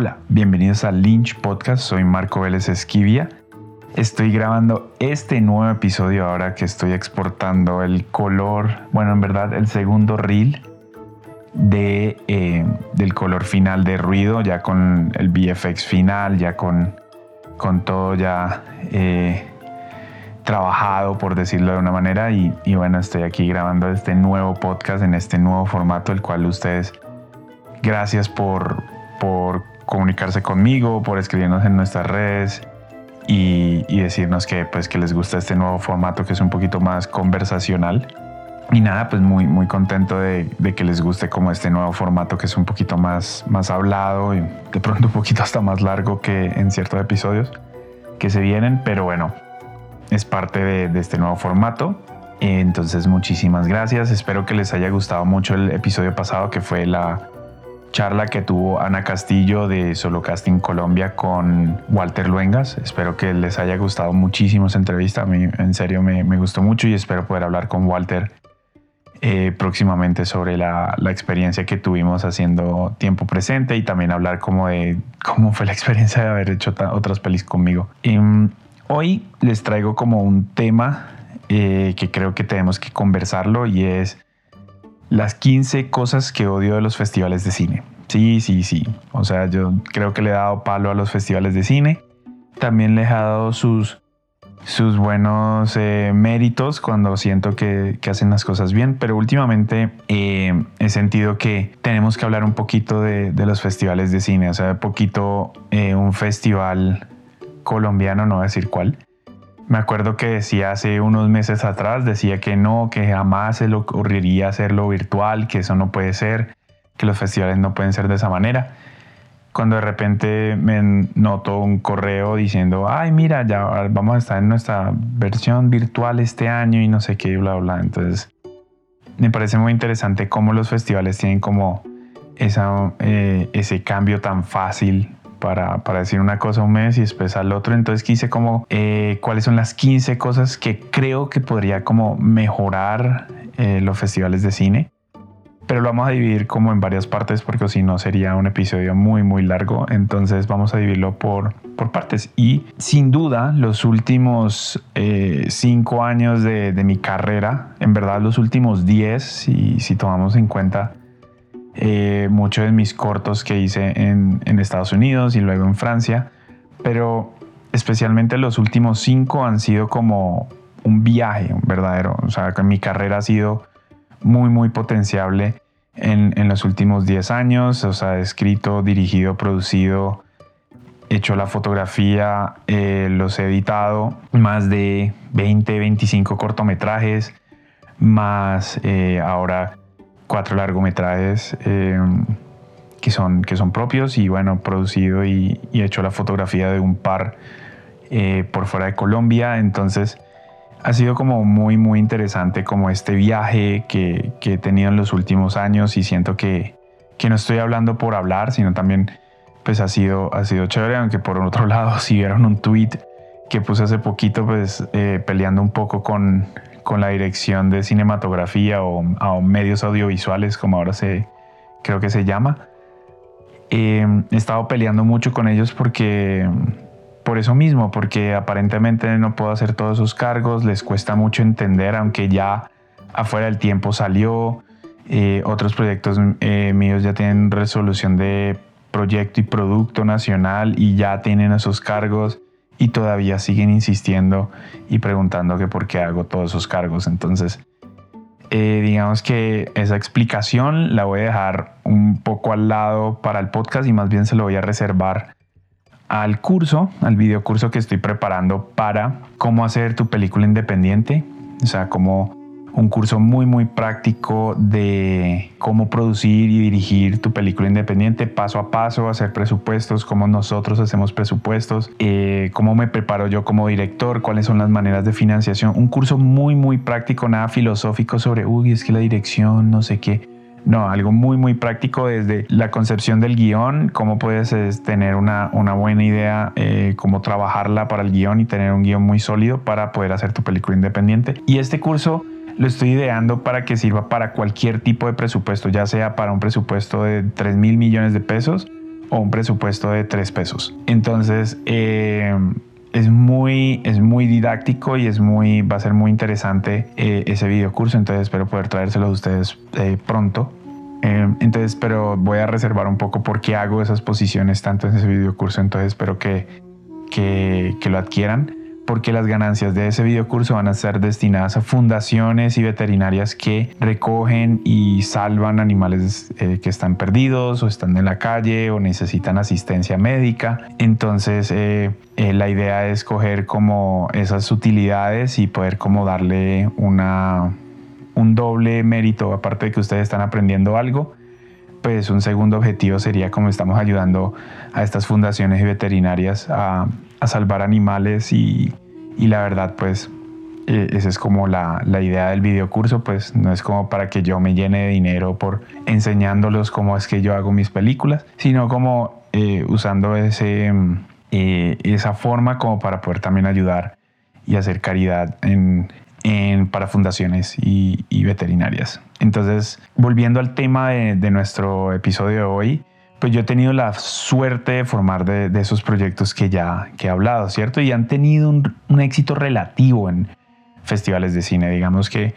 Hola, bienvenidos a Lynch Podcast, soy Marco Vélez Esquivia. Estoy grabando este nuevo episodio ahora que estoy exportando el color, bueno, en verdad el segundo reel de, eh, del color final de ruido, ya con el VFX final, ya con, con todo ya eh, trabajado, por decirlo de una manera. Y, y, bueno, estoy aquí grabando este nuevo podcast en este nuevo formato, el cual ustedes, gracias por, por comunicarse conmigo, por escribirnos en nuestras redes. Y, y decirnos que, pues, que les gusta este nuevo formato que es un poquito más conversacional. Y nada, pues muy, muy contento de, de, que les guste como este nuevo formato que es un poquito más, más hablado y de pronto un poquito hasta más largo que en ciertos episodios que se vienen, pero bueno, es parte de, de este nuevo formato. Entonces muchísimas gracias, espero que les haya gustado mucho el episodio pasado que fue la charla que tuvo Ana Castillo de Solo Casting Colombia con Walter Luengas. Espero que les haya gustado muchísimo esa entrevista. A mí en serio me, gustó mucho y espero poder hablar con Walter eh, próximamente sobre la, experiencia que tuvimos haciendo tiempo presente y también hablar como de cómo fue la experiencia de haber hecho otras pelis conmigo. Um, hoy les traigo como un tema eh, que creo que tenemos que conversarlo y es las 15 cosas que odio de los festivales de cine. Sí, sí, sí. O sea, yo creo que le he dado palo a los festivales de cine. También les he dado sus sus buenos eh, méritos cuando siento que, que, hacen las cosas bien, pero últimamente eh, he sentido que tenemos que hablar un poquito de, de los festivales de cine, o sea, poquito eh, un festival colombiano, no voy a decir cuál. Me acuerdo que decía hace unos meses atrás, decía que no, que jamás se le ocurriría hacerlo virtual, que eso no puede ser, que los festivales no pueden ser de esa manera cuando de repente me noto un correo diciendo, ay, mira, ya vamos a estar en nuestra versión virtual este año y no sé qué, bla, bla. Entonces, me parece muy interesante cómo los festivales tienen como esa, eh, ese cambio tan fácil para, para, decir una cosa un mes y después al otro. Entonces quise como eh, cuáles son las 15 cosas que creo que podría como mejorar eh, los festivales de cine pero lo vamos a dividir como en varias partes porque si no sería un episodio muy muy largo. Entonces vamos a dividirlo por, por partes. Y sin duda los últimos eh, cinco años de, de, mi carrera en verdad los últimos diez si, si tomamos en cuenta eh, muchos de mis cortos que hice en, Estados Unidos y luego en Francia pero especialmente los últimos cinco han sido como un viaje un verdadero o sea que mi carrera ha sido muy, muy potenciable en, los últimos 10 años. O sea, escrito, dirigido, producido, hecho la fotografía, eh, los he editado, más de 20, 25 cortometrajes, más eh, ahora cuatro largometrajes eh, que, son, que son propios y bueno, producido y, y hecho la fotografía de un par eh, por fuera de Colombia. Entonces, ha sido como muy, muy interesante como este viaje que, que, he tenido en los últimos años y siento que, que, no estoy hablando por hablar, sino también pues ha sido, ha sido chévere, aunque por otro lado si vieron un tweet que puse hace poquito pues eh, peleando un poco con, con la dirección de cinematografía o, o, medios audiovisuales como ahora se creo que se llama. Eh, he estado peleando mucho con ellos porque por eso mismo, porque aparentemente no puedo hacer todos esos cargos, les cuesta mucho entender, aunque ya afuera del tiempo salió, eh, otros proyectos eh, míos ya tienen resolución de proyecto y producto nacional y ya tienen esos cargos y todavía siguen insistiendo y preguntando que por qué hago todos esos cargos. Entonces, eh, digamos que esa explicación la voy a dejar un poco al lado para el podcast y más bien se lo voy a reservar al curso, al video curso que estoy preparando para cómo hacer tu película independiente, o sea, como un curso muy muy práctico de cómo producir y dirigir tu película independiente paso a paso, hacer presupuestos, cómo nosotros hacemos presupuestos, eh, cómo me preparo yo como director, cuáles son las maneras de financiación. Un curso muy muy práctico, nada filosófico sobre, uy, es que la dirección, no sé qué no, algo muy, muy práctico desde la concepción del guion, cómo puedes tener una, una buena idea, eh, cómo trabajarla para el guion y tener un guion muy sólido para poder hacer tu película independiente. Y este curso lo estoy ideando para que sirva para cualquier tipo de presupuesto, ya sea para un presupuesto de 3 mil millones de pesos o un presupuesto de 3 pesos. Entonces, eh, es muy, es muy didáctico y es muy, va a ser muy interesante eh, ese video curso, entonces espero poder traérselo a ustedes eh, pronto. entonces, pero voy a reservar un poco por qué hago esas posiciones tanto en ese video curso, entonces espero que, que, que lo adquieran porque las ganancias de ese videocurso van a ser destinadas a fundaciones y veterinarias que recogen y salvan animales eh, que están perdidos o están en la calle o necesitan asistencia médica. Entonces eh, eh, la idea es coger como esas utilidades y poder como darle una, un doble mérito, aparte de que ustedes están aprendiendo algo, pues un segundo objetivo sería como estamos ayudando a estas fundaciones y veterinarias a, a salvar animales y, y la verdad pues eh, esa es como la, la, idea del videocurso, pues no es como para que yo me llene de dinero por enseñándolos cómo es que yo hago mis películas, sino como eh, usando ese, eh, esa forma como para poder también ayudar y hacer caridad en, en, para fundaciones y, y, veterinarias. Entonces, volviendo al tema de, de nuestro episodio de hoy, pues yo he tenido la suerte de formar de, esos proyectos que ya que he hablado, ¿cierto? Y han tenido un, éxito relativo en festivales de cine. Digamos que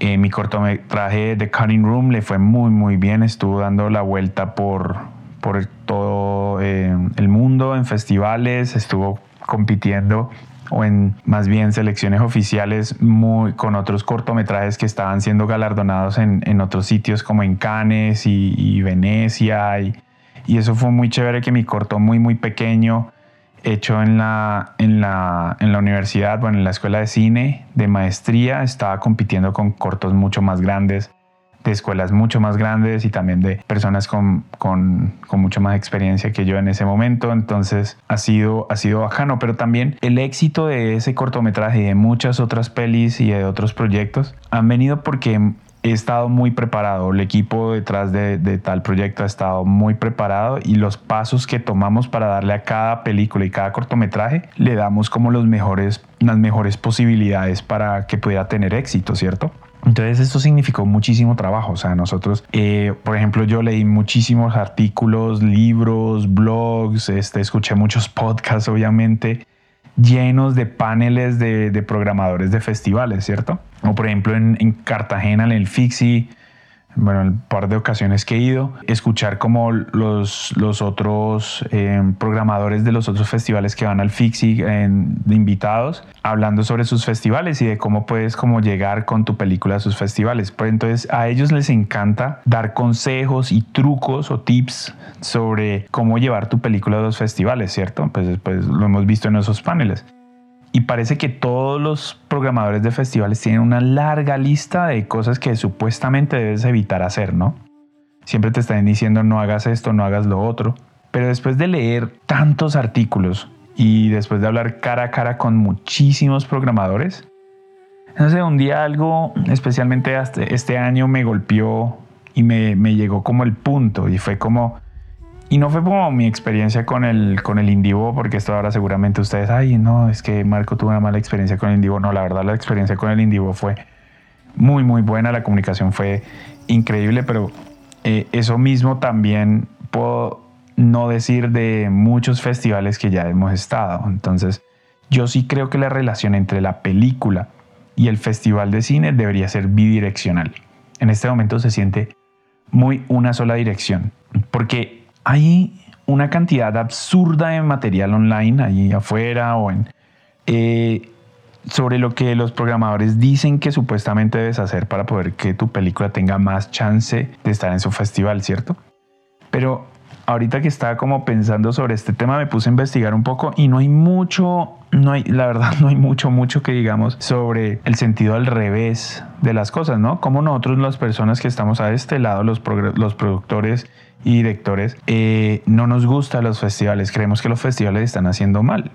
eh, mi cortometraje The Cutting Room le fue muy, muy bien. Estuvo dando la vuelta por, por todo eh, el mundo en festivales, estuvo compitiendo o en más bien selecciones oficiales muy, con otros cortometrajes que estaban siendo galardonados en, en otros sitios como en Cannes y, Venecia. Y, y, eso fue muy chévere que mi corto muy, muy pequeño, hecho en la, en la, en la universidad, bueno, en la escuela de cine de maestría, estaba compitiendo con cortos mucho más grandes de escuelas mucho más grandes y también de personas con, con, con, mucho más experiencia que yo en ese momento. Entonces ha sido, ha sido bajano, pero también el éxito de ese cortometraje y de muchas otras pelis y de otros proyectos han venido porque he estado muy preparado, el equipo detrás de, de, tal proyecto ha estado muy preparado y los pasos que tomamos para darle a cada película y cada cortometraje le damos como los mejores, las mejores posibilidades para que pueda tener éxito, ¿cierto? Entonces esto significó muchísimo trabajo. O sea, nosotros, eh, por ejemplo, yo leí muchísimos artículos, libros, blogs, este, escuché muchos podcasts, obviamente, llenos de paneles de, programadores de festivales, ¿cierto? O por ejemplo en, en Cartagena, en el Fixi, bueno, el par de ocasiones que he ido, escuchar como los, los otros eh, programadores de los otros festivales que van al Fixi de invitados, hablando sobre sus festivales y de cómo puedes como llegar con tu película a sus festivales. Pues entonces a ellos les encanta dar consejos y trucos o tips sobre cómo llevar tu película a los festivales, ¿cierto? Pues, pues lo hemos visto en esos paneles. Y parece que todos los programadores de festivales tienen una larga lista de cosas que supuestamente debes evitar hacer, ¿no? Siempre te están diciendo no hagas esto, no hagas lo otro. Pero después de leer tantos artículos y después de hablar cara a cara con muchísimos programadores, no sé, un día algo, especialmente este año, me golpeó y me, me llegó como el punto y fue como, y no fue como mi experiencia con el, con el Indivo, porque esto ahora seguramente ustedes, ay, no, es que Marco tuvo una mala experiencia con el Indivo. No, la verdad la experiencia con el Indivo fue muy, muy buena, la comunicación fue increíble, pero eh, eso mismo también puedo no decir de muchos festivales que ya hemos estado. Entonces, yo sí creo que la relación entre la película y el festival de cine debería ser bidireccional. En este momento se siente muy una sola dirección, porque hay una cantidad absurda de material online ahí afuera o en eh, sobre lo que los programadores dicen que supuestamente debes hacer para poder que tu película tenga más chance de estar en su festival, ¿cierto? Pero ahorita que estaba como pensando sobre este tema me puse a investigar un poco y no hay mucho, no hay, la verdad no hay mucho, mucho que digamos sobre el sentido al revés de las cosas, ¿no? Como nosotros las personas que estamos a este lado, los, los productores y directores, eh, no nos gustan los festivales, creemos que los festivales están haciendo mal.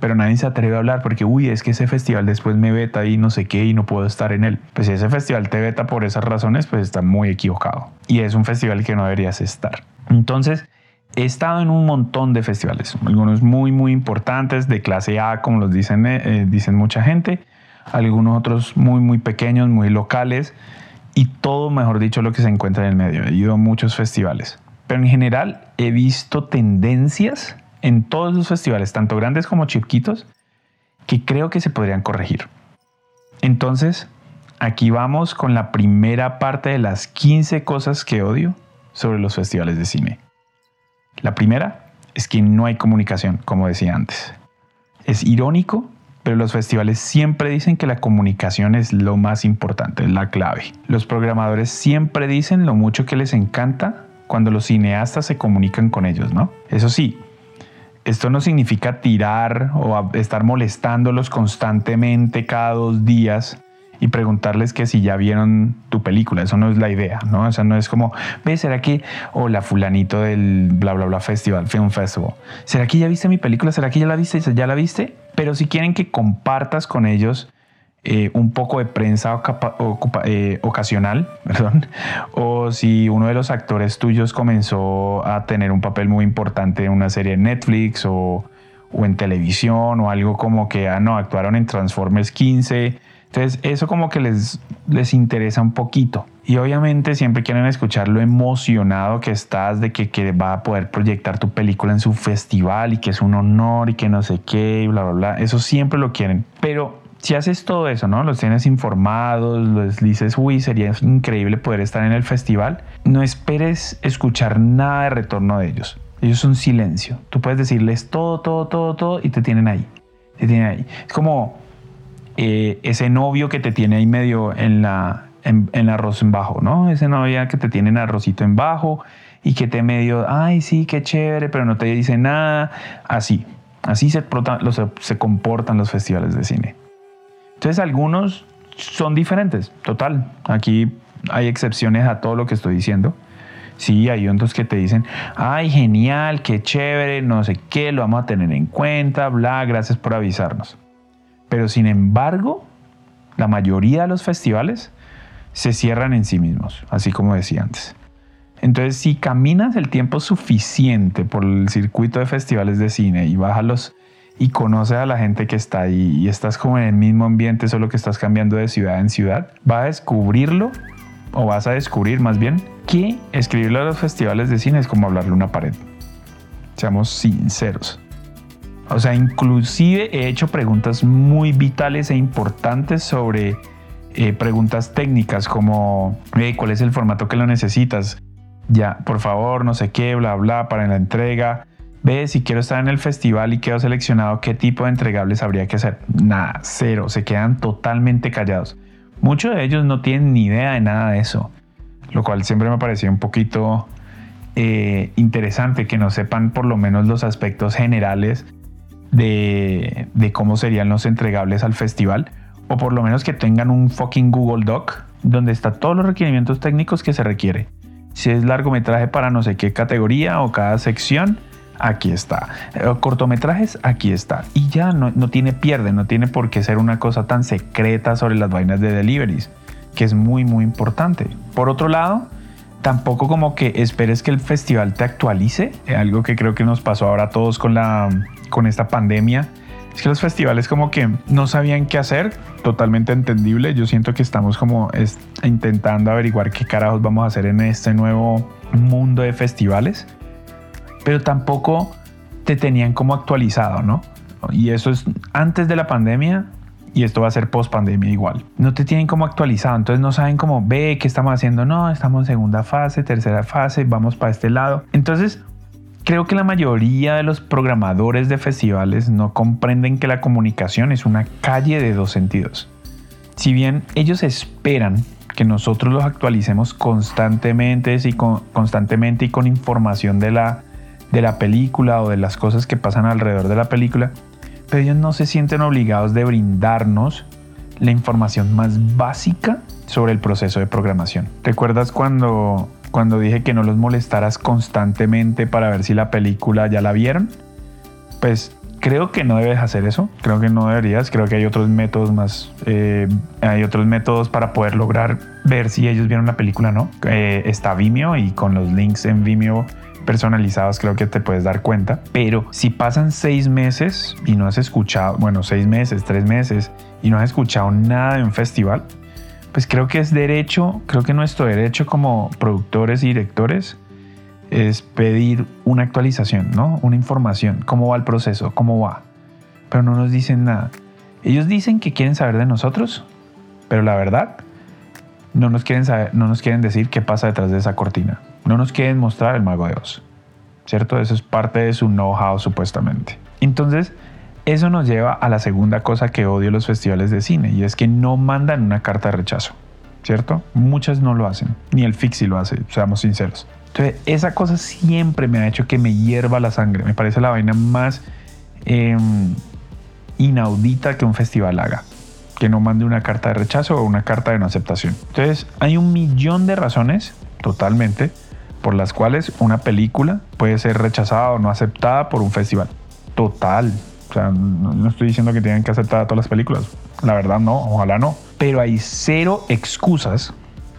Pero nadie se atreve a hablar porque, uy, es que ese festival después me veta y no sé qué y no puedo estar en él. Pues si ese festival te veta por esas razones, pues está muy equivocado. Y es un festival que no deberías estar. Entonces, he estado en un montón de festivales, algunos muy, muy importantes, de clase A, como los dicen, eh, dicen mucha gente, algunos otros muy, muy pequeños, muy locales, y todo, mejor dicho, lo que se encuentra en el medio. He ido a muchos festivales Pero en general he visto tendencias en todos los festivales, tanto grandes como chiquitos, que creo que se podrían corregir. Entonces, aquí vamos con la primera parte de las 15 cosas que odio sobre los festivales de cine. La primera es que no hay comunicación, como decía antes. Es irónico, pero los festivales siempre dicen que la comunicación es lo más importante, es la clave. Los programadores siempre dicen lo mucho que les encanta cuando los cineastas se comunican con ellos, ¿no? Eso sí, esto no significa tirar o estar molestándolos constantemente cada dos días y preguntarles que si ya vieron tu película. Eso no es la idea, ¿no? O sea, no es como, ve, ¿será que, hola, fulanito del bla, bla, bla festival, Film Festival, ¿será que ya viste mi película? ¿Será que ya la viste? ¿Ya la viste? Pero si quieren que compartas con ellos eh, un poco de prensa eh, ocasional, perdón, o si uno de los actores tuyos comenzó a tener un papel muy importante en una serie de Netflix o, o en televisión o algo como que, ah, no, actuaron en Transformers 15 entonces, eso como que les, les interesa un poquito. Y obviamente siempre quieren escuchar lo emocionado que estás de que, que, va a poder proyectar tu película en su festival y que es un honor y que no sé qué y bla, bla, bla. Eso siempre lo quieren. Pero si haces todo eso, ¿no? Los tienes informados, les dices, uy, sería increíble poder estar en el festival, no esperes escuchar nada de retorno de ellos. Ellos son silencio. Tú puedes decirles todo, todo, todo, todo y te tienen ahí. Te tienen ahí. Es como eh, ese novio que te tiene ahí medio en la en, arroz en bajo, ¿no? Ese novia que te tiene en arrocito en bajo y que te medio, ay, sí, qué chévere, pero no te dice nada. Así, así se comportan los festivales de cine. Entonces algunos son diferentes, total. Aquí hay excepciones a todo lo que estoy diciendo. Sí, hay otros que te dicen, ay, genial, qué chévere, no sé qué, lo vamos a tener en cuenta, bla, gracias por avisarnos. Pero sin embargo, la mayoría de los festivales se cierran en sí mismos, así como decía antes. Entonces, si caminas el tiempo suficiente por el circuito de festivales de cine y bajas y conoces a la gente que está ahí y estás como en el mismo ambiente, solo que estás cambiando de ciudad en ciudad, vas a descubrirlo o vas a descubrir más bien que escribirlo a los festivales de cine es como hablarle una pared. Seamos sinceros. O sea, inclusive he hecho preguntas muy vitales e importantes sobre eh, preguntas técnicas como cuál es el formato que lo necesitas. Ya, por favor, no sé qué, bla, bla, para la entrega. Ve, si quiero estar en el festival y quedo seleccionado, ¿qué tipo de entregables habría que hacer? Nada, cero, se quedan totalmente callados. Muchos de ellos no tienen ni idea de nada de eso, lo cual siempre me pareció un poquito eh, interesante que no sepan por lo menos los aspectos generales de, cómo serían los entregables al festival, o por lo menos que tengan un fucking Google Doc donde está todos los requerimientos técnicos que se requiere. Si es largometraje para no sé qué categoría o cada sección, aquí está. Eh, cortometrajes, aquí está. Y ya no, no, tiene pierde, no tiene por qué ser una cosa tan secreta sobre las vainas de deliveries, que es muy, muy importante. Por otro lado, tampoco como que esperes que el festival te actualice, eh, algo que creo que nos pasó ahora a todos con la con esta pandemia. Es que los festivales como que no sabían qué hacer, totalmente entendible. Yo siento que estamos como intentando averiguar qué carajos vamos a hacer en este nuevo mundo de festivales, pero tampoco te tenían como actualizado, ¿no? Y eso es antes de la pandemia y esto va a ser post pandemia igual. No te tienen como actualizado, entonces no saben cómo ve qué estamos haciendo. No, estamos en segunda fase, tercera fase, vamos para este lado. Entonces Creo que la mayoría de los programadores de festivales no comprenden que la comunicación es una calle de dos sentidos. Si bien ellos esperan que nosotros los actualicemos constantemente y con, constantemente y con información de la, de la película o de las cosas que pasan alrededor de la película, pero ellos no se sienten obligados de brindarnos la información más básica sobre el proceso de programación. ¿Recuerdas cuando cuando dije que no los molestaras constantemente para ver si la película ya la vieron, pues creo que no debes hacer eso, creo que no deberías, creo que hay otros métodos más, eh, hay otros métodos para poder lograr ver si ellos vieron la película o no. Eh, está Vimeo y con los links en Vimeo personalizados creo que te puedes dar cuenta, pero si pasan seis meses y no has escuchado, bueno, seis meses, tres meses y no has escuchado nada de un festival, pues creo que es derecho, creo que nuestro derecho como productores y directores es pedir una actualización, ¿no? Una información, cómo va el proceso, cómo va. Pero no nos dicen nada. Ellos dicen que quieren saber de nosotros, pero la verdad no nos quieren saber, no nos quieren decir qué pasa detrás de esa cortina. No nos quieren mostrar el mago de Oz. ¿Cierto? Eso es parte de su know-how supuestamente. Entonces, eso nos lleva a la segunda cosa que odio los festivales de cine y es que no mandan una carta de rechazo. ¿Cierto? Muchas no lo hacen. Ni el Fixi lo hace, seamos sinceros. Entonces, esa cosa siempre me ha hecho que me hierva la sangre. Me parece la vaina más em, inaudita que un festival haga. Que no mande una carta de rechazo o una carta de no aceptación. Entonces, hay un millón de razones, totalmente, por las cuales una película puede ser rechazada o no aceptada por un festival. Total. O sea, no, estoy diciendo que tengan que aceptar todas las películas. La verdad no, ojalá no. Pero hay cero excusas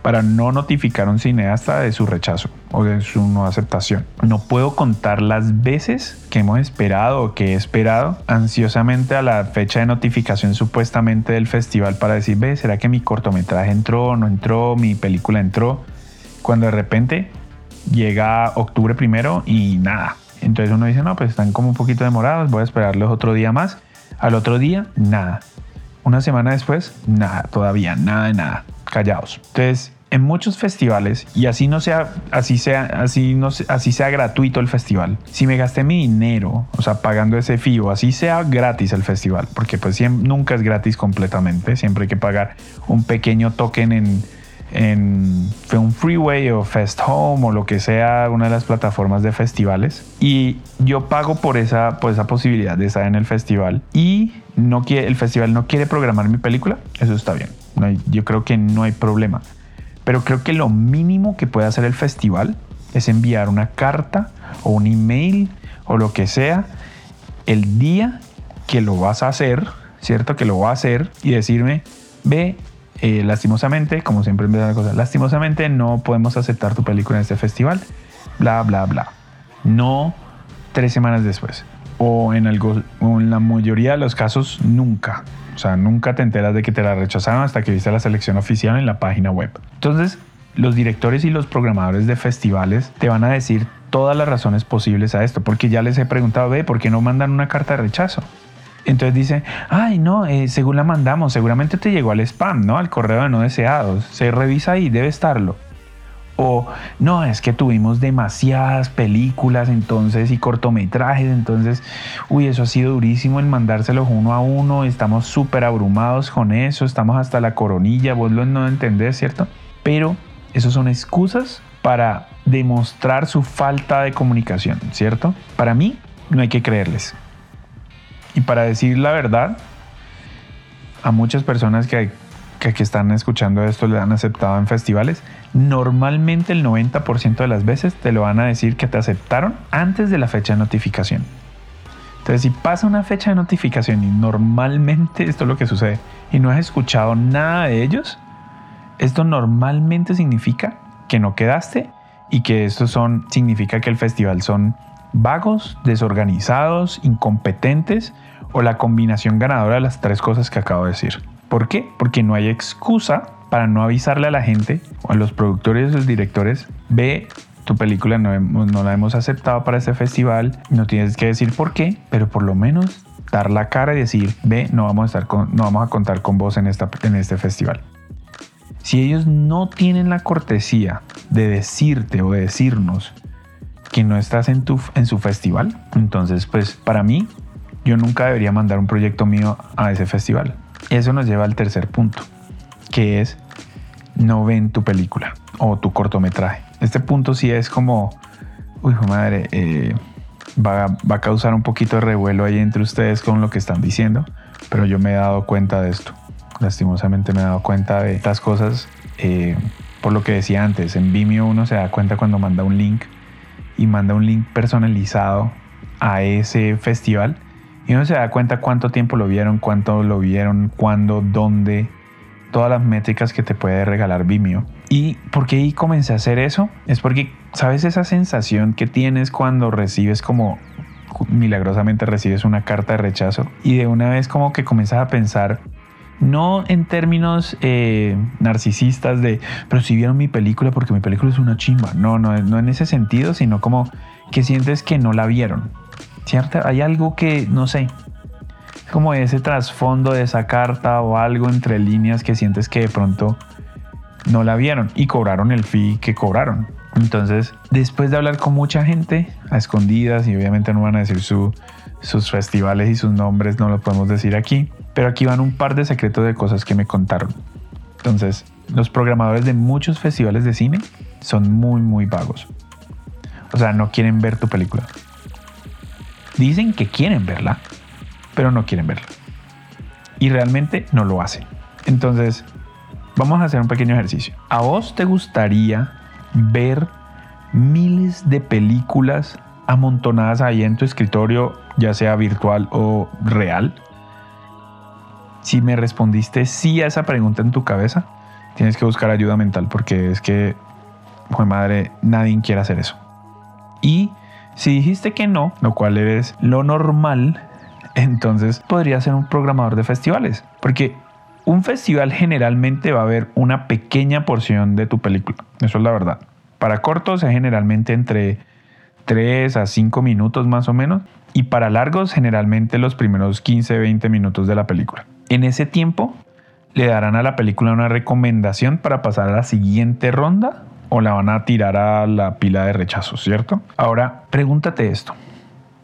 para no notificar a un cineasta de su rechazo o de su no aceptación. No puedo contar las veces que hemos esperado o que he esperado ansiosamente a la fecha de notificación supuestamente del festival para decir, ve, ¿será que mi cortometraje entró o no entró? ¿Mi película entró? Cuando de repente llega octubre primero y nada. Entonces uno dice, no, pues están como un poquito demorados, voy a esperarlos otro día más. Al otro día, nada. Una semana después, nada, todavía, nada nada callados. Entonces, en muchos festivales, y así no sea, así sea, así no así sea gratuito el festival, si me gasté mi dinero, o sea, pagando ese fee, o así sea gratis el festival, porque pues nunca es gratis completamente, siempre hay que pagar un pequeño token en, en un freeway o fest home o lo que sea una de las plataformas de festivales y yo pago por esa, por esa posibilidad de estar en el festival y no quiere, el festival no quiere programar mi película eso está bien yo creo que no hay problema. Pero creo que lo mínimo que puede hacer el festival es enviar una carta o un email o lo que sea el día que lo vas a hacer, ¿cierto? Que lo va a hacer y decirme, ve, eh, lastimosamente, como siempre da la cosa, lastimosamente no podemos aceptar tu película en este festival, bla, bla, bla. No tres semanas después. O en, algo, en la mayoría de los casos, nunca. O sea, nunca te enteras de que te la rechazaron hasta que viste la selección oficial en la página web. Entonces, los directores y los programadores de festivales te van a decir todas las razones posibles a esto, porque ya les he preguntado, ve, ¿por qué no mandan una carta de rechazo? Entonces dice, ay, no, eh, según la mandamos, seguramente te llegó al spam, ¿no? Al correo de no deseados. Se revisa ahí, debe estarlo. O no, es que tuvimos demasiadas películas entonces y cortometrajes, entonces, uy, eso ha sido durísimo en mandárselos uno a uno, estamos súper abrumados con eso, estamos hasta la coronilla, vos lo no entendés, ¿cierto? Pero esos son excusas para demostrar su falta de comunicación, ¿cierto? Para mí, no hay que creerles. Y para decir la verdad, a muchas personas que que, están escuchando esto le han aceptado en festivales, normalmente el 90% de las veces te lo van a decir que te aceptaron antes de la fecha de notificación. Entonces, si pasa una fecha de notificación y normalmente esto es lo que sucede y no has escuchado nada de ellos, esto normalmente significa que no quedaste y que esto son, significa que el festival son vagos, desorganizados, incompetentes o la combinación ganadora de las tres cosas que acabo de decir. ¿Por qué? Porque no hay excusa para no avisarle a la gente o a los productores o los directores, ve, tu película no, no, la hemos aceptado para este festival, no tienes que decir por qué, pero por lo menos dar la cara y decir, ve, no vamos a, estar con, no vamos a contar con vos en, esta, en este festival. Si ellos no tienen la cortesía de decirte o de decirnos que no estás en, tu, en su festival, entonces pues para mí yo nunca debería mandar un proyecto mío a ese festival. Eso nos lleva al tercer punto, que es no ven tu película o tu cortometraje. Este punto sí es como, uy, madre, eh, va, a causar un poquito de revuelo ahí entre ustedes con lo que están diciendo, pero yo me he dado cuenta de esto. Lastimosamente me he dado cuenta de estas cosas. Eh, por lo que decía antes, en Vimeo uno se da cuenta cuando manda un link y manda un link personalizado a ese festival y uno se da cuenta cuánto tiempo lo vieron, cuánto lo vieron, cuándo, dónde, todas las métricas que te puede regalar Vimeo. ¿Y por qué ahí comencé a hacer eso? Es porque, ¿sabes esa sensación que tienes cuando recibes como milagrosamente recibes una carta de rechazo y de una vez como que comienzas a pensar, No en términos eh, narcisistas de, pero si vieron mi película porque mi película es una chimba. No, no, no en ese sentido, sino como que sientes que no la vieron. ¿Cierto? Hay algo que, no sé, como ese trasfondo de esa carta o algo entre líneas que sientes que de pronto no la vieron y cobraron el fee que cobraron. Entonces, después de hablar con mucha gente a escondidas y obviamente no van a decir sus festivales y sus nombres, no lo podemos decir aquí, pero aquí van un par de secretos de cosas que me contaron. Entonces, los programadores de muchos festivales de cine son muy, muy vagos. O sea, no quieren ver tu película. Dicen que quieren verla, pero no quieren verla. Y realmente no lo hacen. Entonces, vamos a hacer un pequeño ejercicio. ¿A vos te gustaría ver miles de películas amontonadas ahí en tu escritorio, ya sea virtual o real? Si me respondiste sí a esa pregunta en tu cabeza, tienes que buscar ayuda mental porque es que, madre, nadie quiere hacer eso. Y si dijiste que no, lo cual eres lo normal, entonces podría ser un programador de festivales. Porque un festival generalmente va a haber una pequeña porción de tu película. Eso es la verdad. Para cortos es generalmente entre 3 a 5 minutos más o menos. Y para largos generalmente los primeros 15, 20 minutos de la película. En ese tiempo le darán a la película una recomendación para pasar a la siguiente ronda o la van a tirar a la pila de rechazo, ¿cierto? Ahora, pregúntate esto.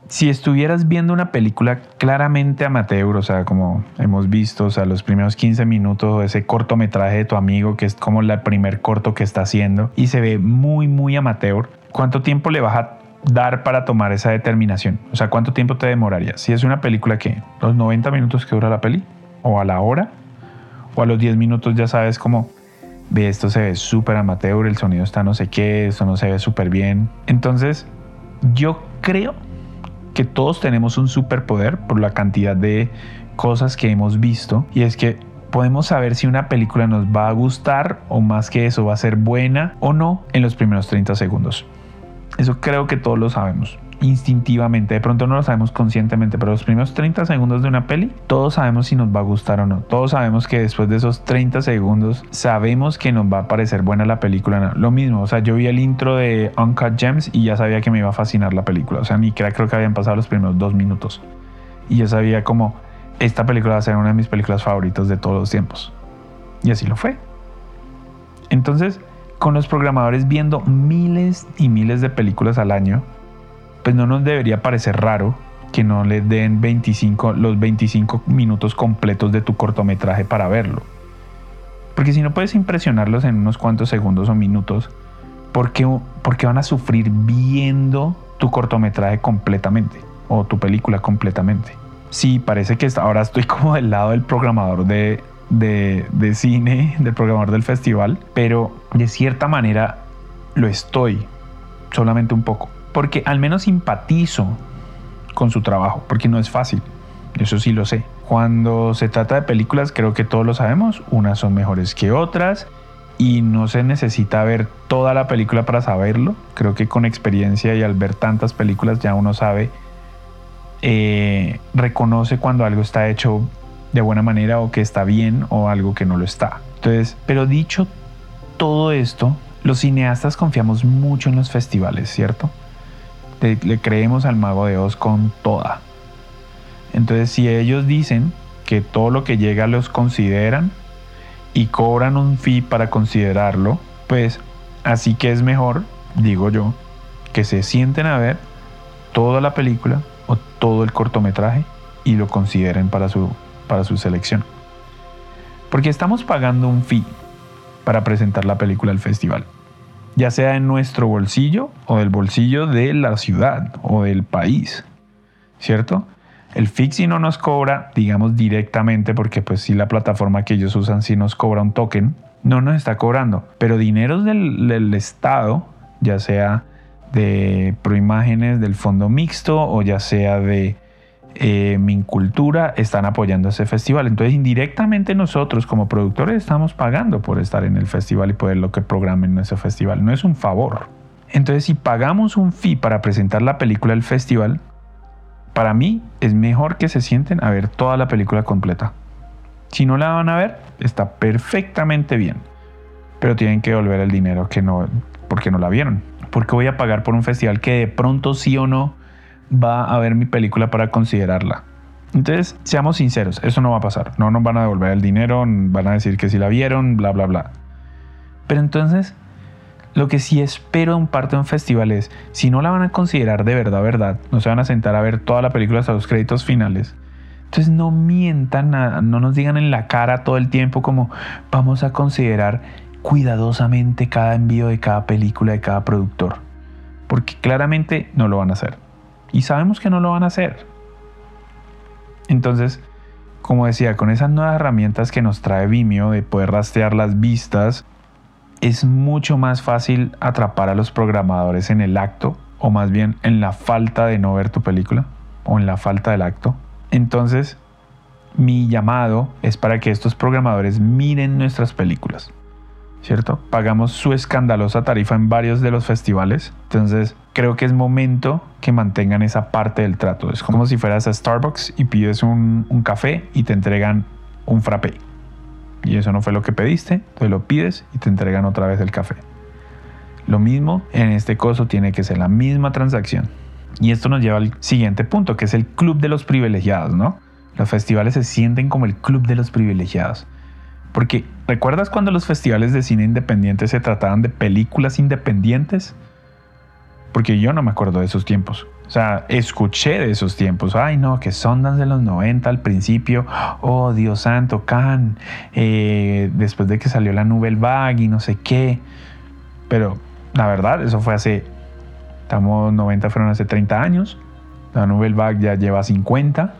Si estuvieras viendo una película claramente amateur, o sea, como hemos visto, o sea, los primeros 15 minutos, ese cortometraje de tu amigo, que es como el primer corto que está haciendo, y se ve muy, muy amateur, ¿cuánto tiempo le vas a dar para tomar esa determinación? O sea, ¿cuánto tiempo te demoraría? Si es una película que, los 90 minutos que dura la peli, o a la hora, o a los 10 minutos ya sabes cómo ve esto se ve súper amateur, el sonido está no sé qué, esto no se ve súper bien. Entonces, yo creo que todos tenemos un superpoder por la cantidad de cosas que hemos visto y es que podemos saber si una película nos va a gustar o más que eso va a ser buena o no en los primeros 30 segundos. Eso creo que todos lo sabemos instintivamente. De pronto no lo sabemos conscientemente, pero los primeros 30 segundos de una peli, todos sabemos si nos va a gustar o no. Todos sabemos que después de esos 30 segundos sabemos que nos va a parecer buena la película. Lo mismo, o sea, yo vi el intro de Uncut Gems y ya sabía que me iba a fascinar la película. O sea, ni creo, que habían pasado los primeros dos minutos. Y yo sabía como esta película va a ser una de mis películas favoritas de todos los tiempos. Y así lo fue. Entonces, con los programadores viendo miles y miles de películas al año, pues no nos debería parecer raro que no les den 25, los 25 minutos completos de tu cortometraje para verlo. Porque si no puedes impresionarlos en unos cuantos segundos o minutos, ¿por qué, van a sufrir viendo tu cortometraje completamente o tu película completamente? Sí, parece que ahora estoy como del lado del programador de, de cine, del programador del festival, pero de cierta manera lo estoy, solamente un poco porque al menos simpatizo con su trabajo, porque no es fácil, eso sí lo sé. Cuando se trata de películas, creo que todos lo sabemos, unas son mejores que otras y no se necesita ver toda la película para saberlo. Creo que con experiencia y al ver tantas películas ya uno sabe, eh, reconoce cuando algo está hecho de buena manera o que está bien o algo que no lo está. Entonces, pero dicho todo esto, los cineastas confiamos mucho en los festivales, ¿cierto? Le, creemos al mago de Oz con toda. Entonces, si ellos dicen que todo lo que llega los consideran y cobran un fee para considerarlo, pues así que es mejor, digo yo, que se sienten a ver toda la película o todo el cortometraje y lo consideren para su, para su selección. Porque estamos pagando un fee para presentar la película al festival ya sea en nuestro bolsillo o del bolsillo de la ciudad o del país, ¿cierto? El Fixi no nos cobra, digamos, directamente, porque pues si la plataforma que ellos usan sí nos cobra un token, no nos está cobrando, pero dineros del, del Estado, ya sea de proimágenes del fondo mixto o ya sea de eh, Mincultura están apoyando ese festival. Entonces, indirectamente nosotros como productores estamos pagando por estar en el festival y poder lo que programen en ese festival. No es un favor. Entonces, si pagamos un fee para presentar la película del festival, para mí es mejor que se sienten a ver toda la película completa. Si no la van a ver, está perfectamente bien. Pero tienen que devolver el dinero que no, porque no la vieron. Porque voy a pagar por un festival que de pronto sí o no va a ver mi película para considerarla. Entonces, seamos sinceros, eso no va a pasar. No nos van a devolver el dinero, van a decir que sí la vieron, bla, bla, bla. Pero entonces, lo que sí espero de un un festival es, si no la van a considerar de verdad, verdad, no se van a sentar a ver toda la película hasta los créditos finales. Entonces no mientan, no nos digan en la cara todo el tiempo como vamos a considerar cuidadosamente cada envío de cada película de cada productor. Porque claramente no lo van a hacer. Y sabemos que no lo van a hacer. Entonces, como decía, con esas nuevas herramientas que nos trae Vimeo de poder rastrear las vistas, es mucho más fácil atrapar a los programadores en el acto, o más bien en la falta de no ver tu película, o en la falta del acto. Entonces, mi llamado es para que estos programadores miren nuestras películas. ¿Cierto? Pagamos su escandalosa tarifa en varios de los festivales. Entonces, creo que es momento que mantengan esa parte del trato. Es como si fueras a Starbucks y pides un, un café y te entregan un frappé y eso no fue lo que pediste, te lo pides y te entregan otra vez el café. Lo mismo en este caso tiene que ser la misma transacción. Y esto nos lleva al siguiente punto, que es el club de los privilegiados, ¿no? Los festivales se sienten como el club de los privilegiados. Porque, ¿recuerdas cuando los festivales de cine independiente se trataban de películas independientes? Porque yo no me acuerdo de esos tiempos. O sea, escuché de esos tiempos. Ay, no, que Sondas de los 90 al principio. Oh, Dios santo, Can. Eh, después de que salió la Nouvelle Vague y no sé qué. Pero la verdad, eso fue hace. Estamos 90, fueron hace 30 años. La Nouvelle Vague ya lleva 50.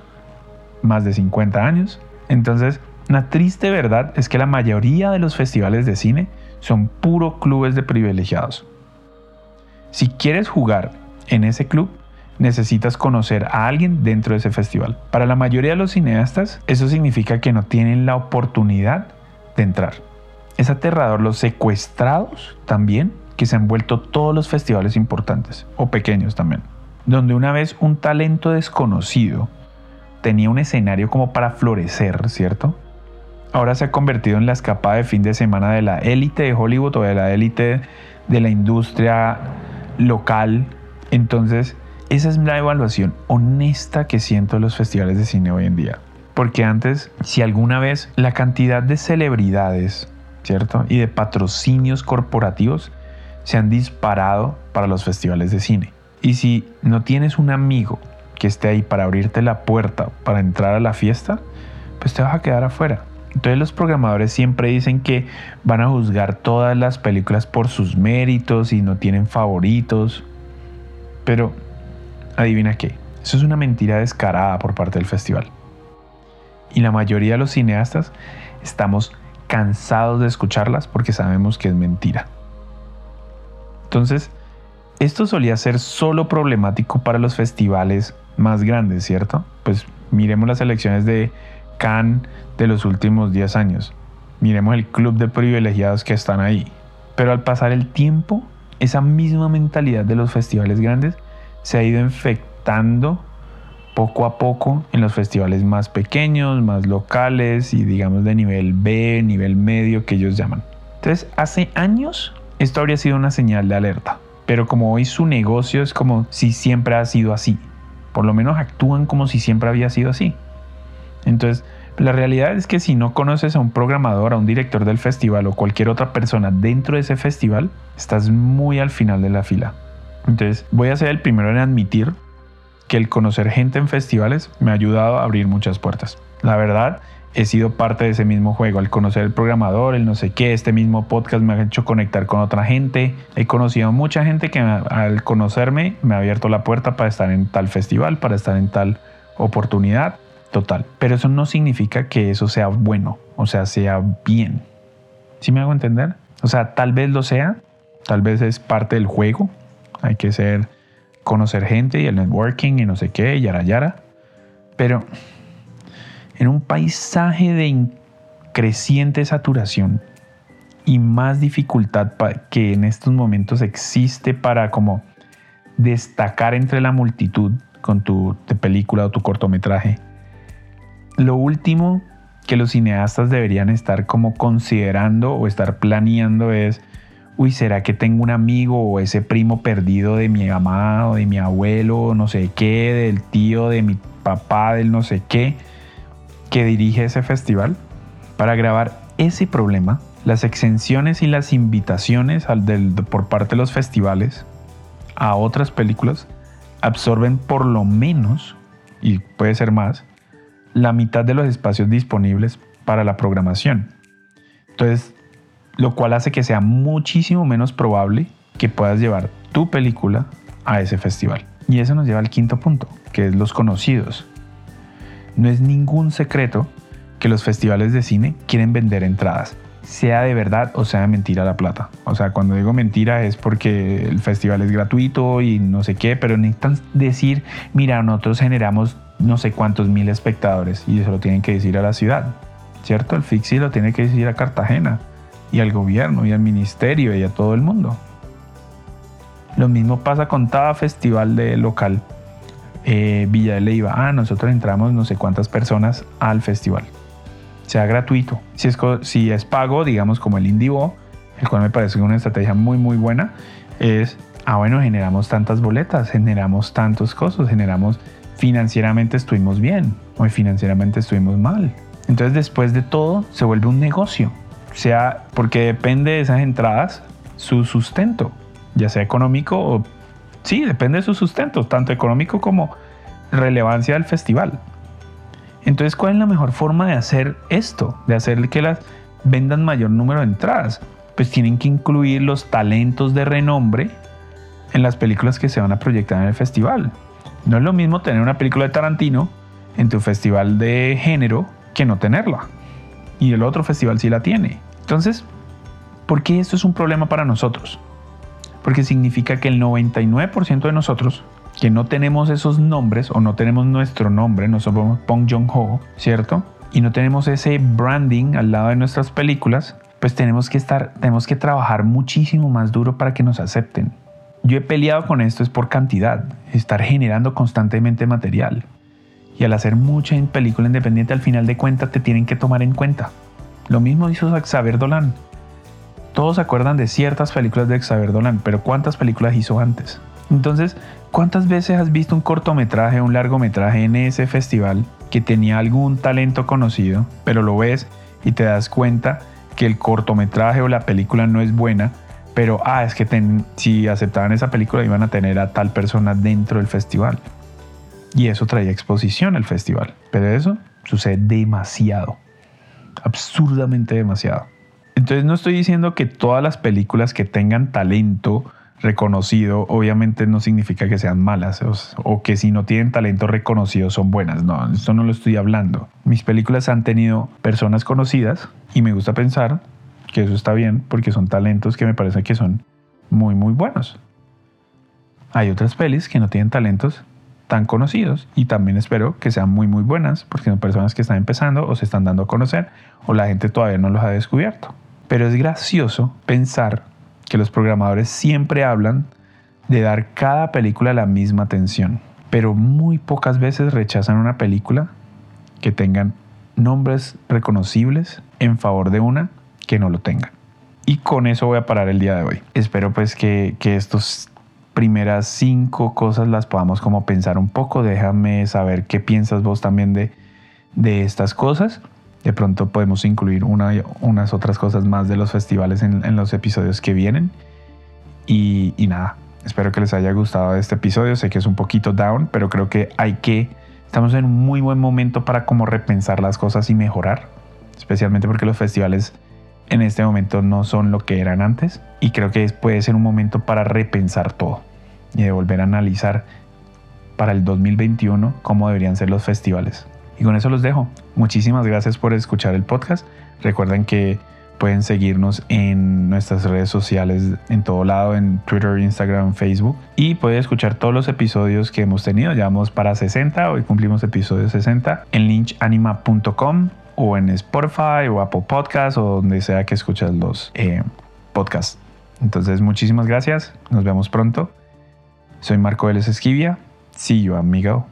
Más de 50 años. Entonces, la triste verdad es que la mayoría de los festivales de cine son puro clubes de privilegiados. Si quieres jugar en ese club, necesitas conocer a alguien dentro de ese festival. Para la mayoría de los cineastas, eso significa que no tienen la oportunidad de entrar. Es aterrador los secuestrados también, que se han vuelto todos los festivales importantes, o pequeños también, donde una vez un talento desconocido tenía un escenario como para florecer, ¿cierto? Ahora se ha convertido en la escapada de fin de semana de la élite de Hollywood o de la élite de la industria local. Entonces, esa es la evaluación honesta que siento de los festivales de cine hoy en día. Porque antes, si alguna vez la cantidad de celebridades, ¿cierto? Y de patrocinios corporativos se han disparado para los festivales de cine. Y si no tienes un amigo que esté ahí para abrirte la puerta para entrar a la fiesta, pues te vas a quedar afuera. Entonces los programadores siempre dicen que van a juzgar todas las películas por sus méritos y no tienen favoritos. Pero adivina qué, eso es una mentira descarada por parte del festival. Y la mayoría de los cineastas estamos cansados de escucharlas porque sabemos que es mentira. Entonces, esto solía ser solo problemático para los festivales más grandes, ¿cierto? Pues miremos las elecciones de De los últimos 10 años. Miremos el club de privilegiados que están ahí. Pero al pasar el tiempo, esa misma mentalidad de los festivales grandes se ha ido infectando poco a poco en los festivales más pequeños, más locales y digamos de nivel B, nivel medio que ellos llaman. Entonces, hace años esto habría sido una señal de alerta, pero como hoy su negocio es como si siempre ha sido así, por lo menos actúan como si siempre había sido así. Entonces, la realidad es que si no conoces a un programador, a un director del festival o cualquier otra persona dentro de ese festival, estás muy al final de la fila. Entonces voy a ser el primero en admitir que el conocer gente en festivales me ha ayudado a abrir muchas puertas. La verdad, he sido parte de ese mismo juego. Al conocer el programador, el no sé qué, este mismo podcast me ha hecho conectar con otra gente. He conocido a mucha gente que al conocerme me ha abierto la puerta para estar en tal festival, para estar en tal oportunidad. Total. Pero eso no significa que eso sea bueno, o sea, sea bien. ¿Sí me hago entender? O sea, tal vez lo sea, tal vez es parte del juego, hay que ser, conocer gente y el networking y no sé qué, yara yara. Pero en un paisaje de creciente saturación y más dificultad que en estos momentos existe para como destacar entre la multitud con tu película o tu cortometraje, lo último que los cineastas deberían estar como considerando o estar planeando es, uy, ¿será que tengo un amigo o ese primo perdido de mi mamá o de mi abuelo, no sé qué, del tío, de mi papá, del no sé qué, que dirige ese festival? Para grabar ese problema, las exenciones y las invitaciones por parte de los festivales a otras películas absorben por lo menos, y puede ser más, la mitad de los espacios disponibles para la programación. Entonces, lo cual hace que sea muchísimo menos probable que puedas llevar tu película a ese festival. Y eso nos lleva al quinto punto, que es los conocidos. No es ningún secreto que los festivales de cine quieren vender entradas, sea de verdad o sea de mentira la plata. O sea, cuando digo mentira es porque el festival es gratuito y no sé qué, pero necesitan decir, mira, nosotros generamos no sé cuántos mil espectadores y eso lo tienen que decir a la ciudad, ¿cierto? El Fixi lo tiene que decir a Cartagena y al gobierno y al ministerio y a todo el mundo. Lo mismo pasa con cada festival de local. Eh, Villa de Leiva, ah, nosotros entramos no sé cuántas personas al festival. Sea gratuito. Si es, si es pago, digamos como el Indivo, el cual me parece una estrategia muy muy buena, es, ah bueno, generamos tantas boletas, generamos tantos costos, generamos financieramente estuvimos bien o financieramente estuvimos mal. Entonces después de todo se vuelve un negocio, sea porque depende de esas entradas su sustento, ya sea económico o sí, depende de su sustento, tanto económico como relevancia del festival. Entonces, ¿cuál es la mejor forma de hacer esto? De hacer que las vendan mayor número de entradas. Pues tienen que incluir los talentos de renombre en las películas que se van a proyectar en el festival. No es lo mismo tener una película de Tarantino en tu festival de género que no tenerla. Y el otro festival sí la tiene. Entonces, ¿por qué esto es un problema para nosotros? Porque significa que el 99% de nosotros que no tenemos esos nombres o no tenemos nuestro nombre, no somos Pong Jong-ho, ¿cierto? Y no tenemos ese branding al lado de nuestras películas, pues tenemos que estar, tenemos que trabajar muchísimo más duro para que nos acepten. Yo he peleado con esto es por cantidad, estar generando constantemente material. Y al hacer mucha película independiente, al final de cuentas te tienen que tomar en cuenta. Lo mismo hizo Xavier Dolan. Todos se acuerdan de ciertas películas de Xavier Dolan, pero ¿cuántas películas hizo antes? Entonces, ¿cuántas veces has visto un cortometraje, un largometraje en ese festival que tenía algún talento conocido, pero lo ves y te das cuenta que el cortometraje o la película no es buena pero, ah, es que si aceptaban esa película iban a tener a tal persona dentro del festival. Y eso traía exposición al festival. Pero eso sucede demasiado. Absurdamente demasiado. Entonces no estoy diciendo que todas las películas que tengan talento reconocido obviamente no significa que sean malas o, o, que si no tienen talento reconocido son buenas. No, esto no lo estoy hablando. Mis películas han tenido personas conocidas y me gusta pensar que eso está bien porque son talentos que me parece que son muy muy buenos. Hay otras pelis que no tienen talentos tan conocidos y también espero que sean muy muy buenas porque son personas que están empezando o se están dando a conocer o la gente todavía no los ha descubierto. Pero es gracioso pensar que los programadores siempre hablan de dar cada película la misma atención, pero muy pocas veces rechazan una película que tengan nombres reconocibles en favor de una que no lo tengan. Y con eso voy a parar el día de hoy. Espero pues que, que estas primeras cinco cosas las podamos como pensar un poco. Déjame saber qué piensas vos también de, de estas cosas. De pronto podemos incluir una, unas otras cosas más de los festivales en, en los episodios que vienen. Y, y, nada, espero que les haya gustado este episodio. Sé que es un poquito down, pero creo que hay que... Estamos en un muy buen momento para como repensar las cosas y mejorar. Especialmente porque los festivales en este momento no son lo que eran antes y creo que puede ser un momento para repensar todo y de volver a analizar para el 2021 cómo deberían ser los festivales. Y con eso los dejo. Muchísimas gracias por escuchar el podcast. Recuerden que pueden seguirnos en nuestras redes sociales en todo lado, en Twitter, Instagram, Facebook. Y pueden escuchar todos los episodios que hemos tenido. Ya vamos para 60, hoy cumplimos episodio 60 en lynchanima.com o en Spotify o Apple Podcasts o donde sea que escuchas los eh, podcasts. Entonces, muchísimas gracias. Nos vemos pronto. Soy Marco Vélez Esquivia. See you, amigo.